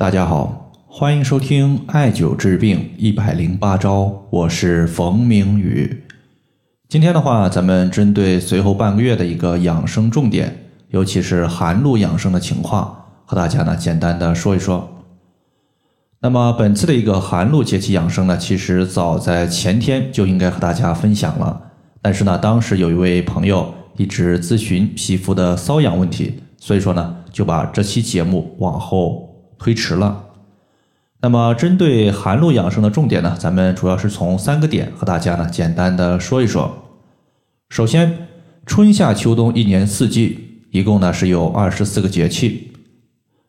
大家好，欢迎收听艾灸治病一百零八招，我是冯明宇。今天的话，咱们针对随后半个月的一个养生重点，尤其是寒露养生的情况，和大家呢简单的说一说。那么本次的一个寒露节气养生呢，其实早在前天就应该和大家分享了，但是呢，当时有一位朋友一直咨询皮肤的瘙痒问题，所以说呢，就把这期节目往后推迟了。那么针对寒露养生的重点呢，咱们主要是从三个点和大家呢简单的说一说。首先，春夏秋冬一年四季，一共呢是有二十四个节气，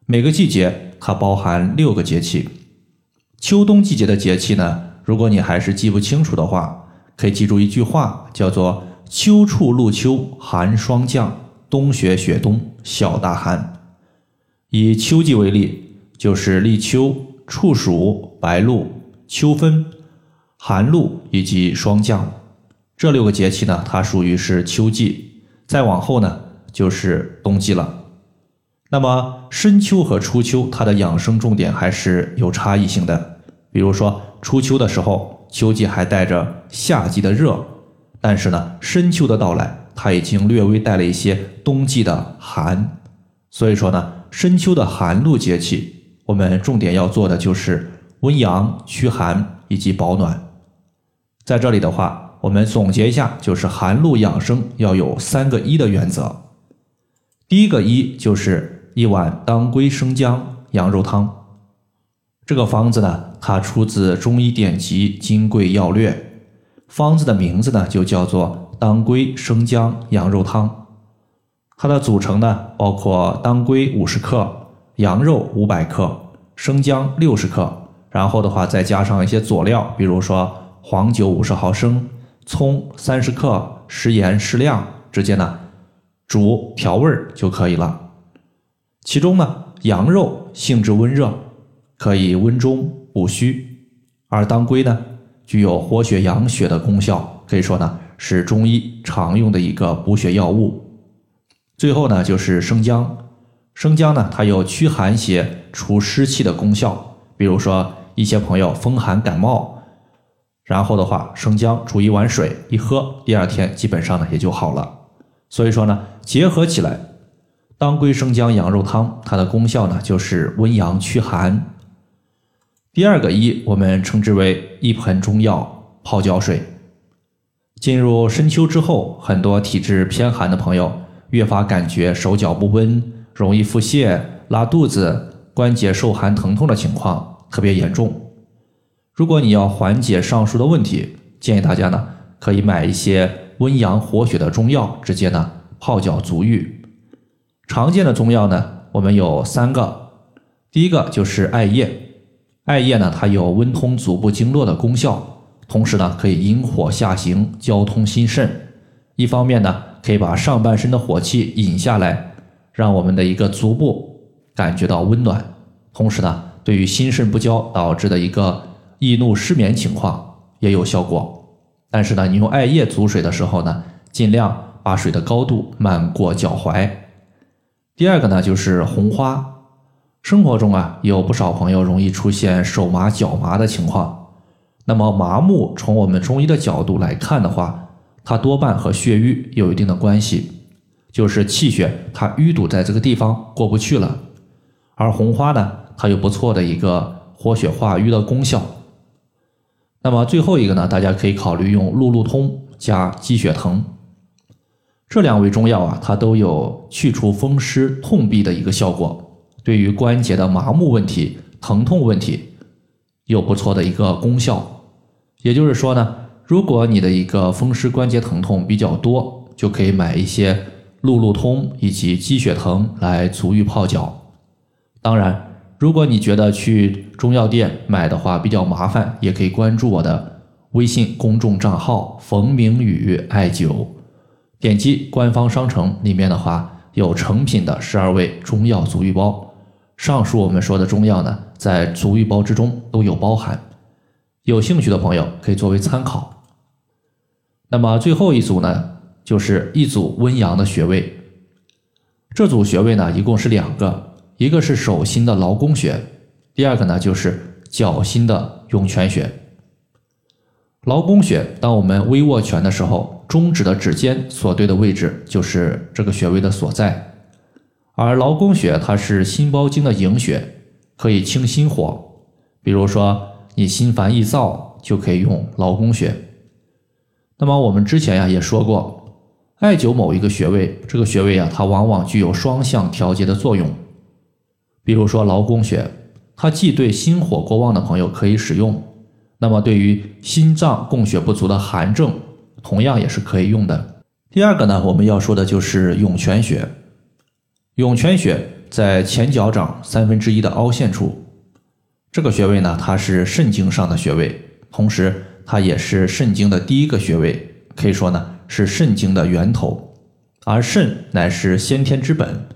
每个季节它包含六个节气。秋冬季节的节气呢，如果你还是记不清楚的话，可以记住一句话，叫做“秋处露秋，寒霜降；冬雪雪冬，小大寒”。以秋季为例，就是立秋。处暑、白露、秋分、寒露以及霜降这六个节气呢，它属于是秋季。再往后呢，就是冬季了。那么深秋和初秋，它的养生重点还是有差异性的。比如说初秋的时候，秋季还带着夏季的热，但是呢，深秋的到来，它已经略微带了一些冬季的寒。所以说呢，深秋的寒露节气。我们重点要做的就是温阳、驱寒以及保暖。在这里的话，我们总结一下，就是寒露养生要有三个一的原则。第一个一就是一碗当归生姜羊肉汤。这个方子呢，它出自中医典籍《金匮要略》，方子的名字呢就叫做当归生姜羊肉汤。它的组成呢，包括当归五十克。羊肉五百克，生姜六十克，然后的话再加上一些佐料，比如说黄酒五十毫升，葱三十克，食盐适量，直接呢煮调味儿就可以了。其中呢，羊肉性质温热，可以温中补虚，而当归呢具有活血养血的功效，可以说呢是中医常用的一个补血药物。最后呢就是生姜。生姜呢，它有驱寒邪、除湿气的功效。比如说，一些朋友风寒感冒，然后的话，生姜煮一碗水一喝，第二天基本上呢也就好了。所以说呢，结合起来，当归生姜羊肉汤，它的功效呢就是温阳驱寒。第二个一，我们称之为一盆中药泡脚水。进入深秋之后，很多体质偏寒的朋友越发感觉手脚不温。容易腹泻、拉肚子、关节受寒疼痛的情况特别严重。如果你要缓解上述的问题，建议大家呢可以买一些温阳活血的中药，直接呢泡脚足浴。常见的中药呢，我们有三个。第一个就是艾叶，艾叶呢它有温通足部经络的功效，同时呢可以引火下行、交通心肾。一方面呢可以把上半身的火气引下来。让我们的一个足部感觉到温暖，同时呢，对于心肾不交导致的一个易怒失眠情况也有效果。但是呢，你用艾叶煮水的时候呢，尽量把水的高度漫过脚踝。第二个呢，就是红花。生活中啊，有不少朋友容易出现手麻脚麻的情况。那么麻木，从我们中医的角度来看的话，它多半和血瘀有一定的关系。就是气血它淤堵在这个地方过不去了，而红花呢，它有不错的一个活血化瘀的功效。那么最后一个呢，大家可以考虑用路路通加鸡血藤，这两味中药啊，它都有去除风湿痛痹的一个效果，对于关节的麻木问题、疼痛问题有不错的一个功效。也就是说呢，如果你的一个风湿关节疼痛比较多，就可以买一些。路路通以及鸡血藤来足浴泡脚。当然，如果你觉得去中药店买的话比较麻烦，也可以关注我的微信公众账号“冯明宇艾灸”，点击官方商城里面的话有成品的十二味中药足浴包。上述我们说的中药呢，在足浴包之中都有包含。有兴趣的朋友可以作为参考。那么最后一组呢？就是一组温阳的穴位，这组穴位呢一共是两个，一个是手心的劳宫穴，第二个呢就是脚心的涌泉穴。劳宫穴，当我们微握拳的时候，中指的指尖所对的位置就是这个穴位的所在。而劳宫穴它是心包经的营穴，可以清心火。比如说你心烦易躁，就可以用劳宫穴。那么我们之前呀也说过，艾灸某一个穴位，这个穴位啊它往往具有双向调节的作用。比如说劳宫穴，它既对心火过旺的朋友可以使用，那么对于心脏供血不足的寒症，同样也是可以用的。第二个呢，我们要说的就是涌泉穴。涌泉穴在前脚掌三分之一的凹陷处，这个穴位呢，它是肾经上的穴位。同时，它也是肾经的第一个穴位，可以说呢是肾经的源头，而肾乃是先天之本。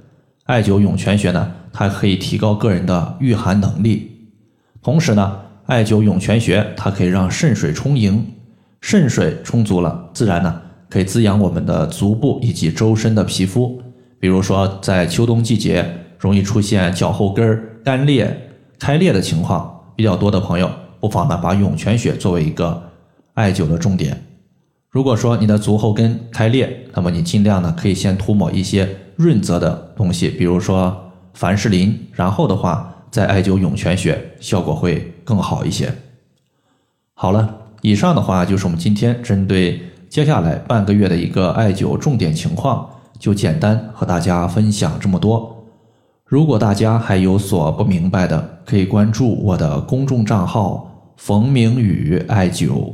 艾灸涌泉穴呢，它可以提高个人的御寒能力。同时呢，艾灸涌泉穴，它可以让肾水充盈，肾水充足了，自然呢可以滋养我们的足部以及周身的皮肤。比如说，在秋冬季节容易出现脚后跟干裂、开裂的情况比较多的朋友。不妨呢，把涌泉穴作为一个艾灸的重点。如果说你的足后跟开裂，那么你尽量呢可以先涂抹一些润泽的东西，比如说凡士林，然后的话再艾灸涌泉穴，效果会更好一些。好了，以上的话就是我们今天针对接下来半个月的一个艾灸重点情况，就简单和大家分享这么多。如果大家还有所不明白的，可以关注我的公众账号。冯明宇艾灸，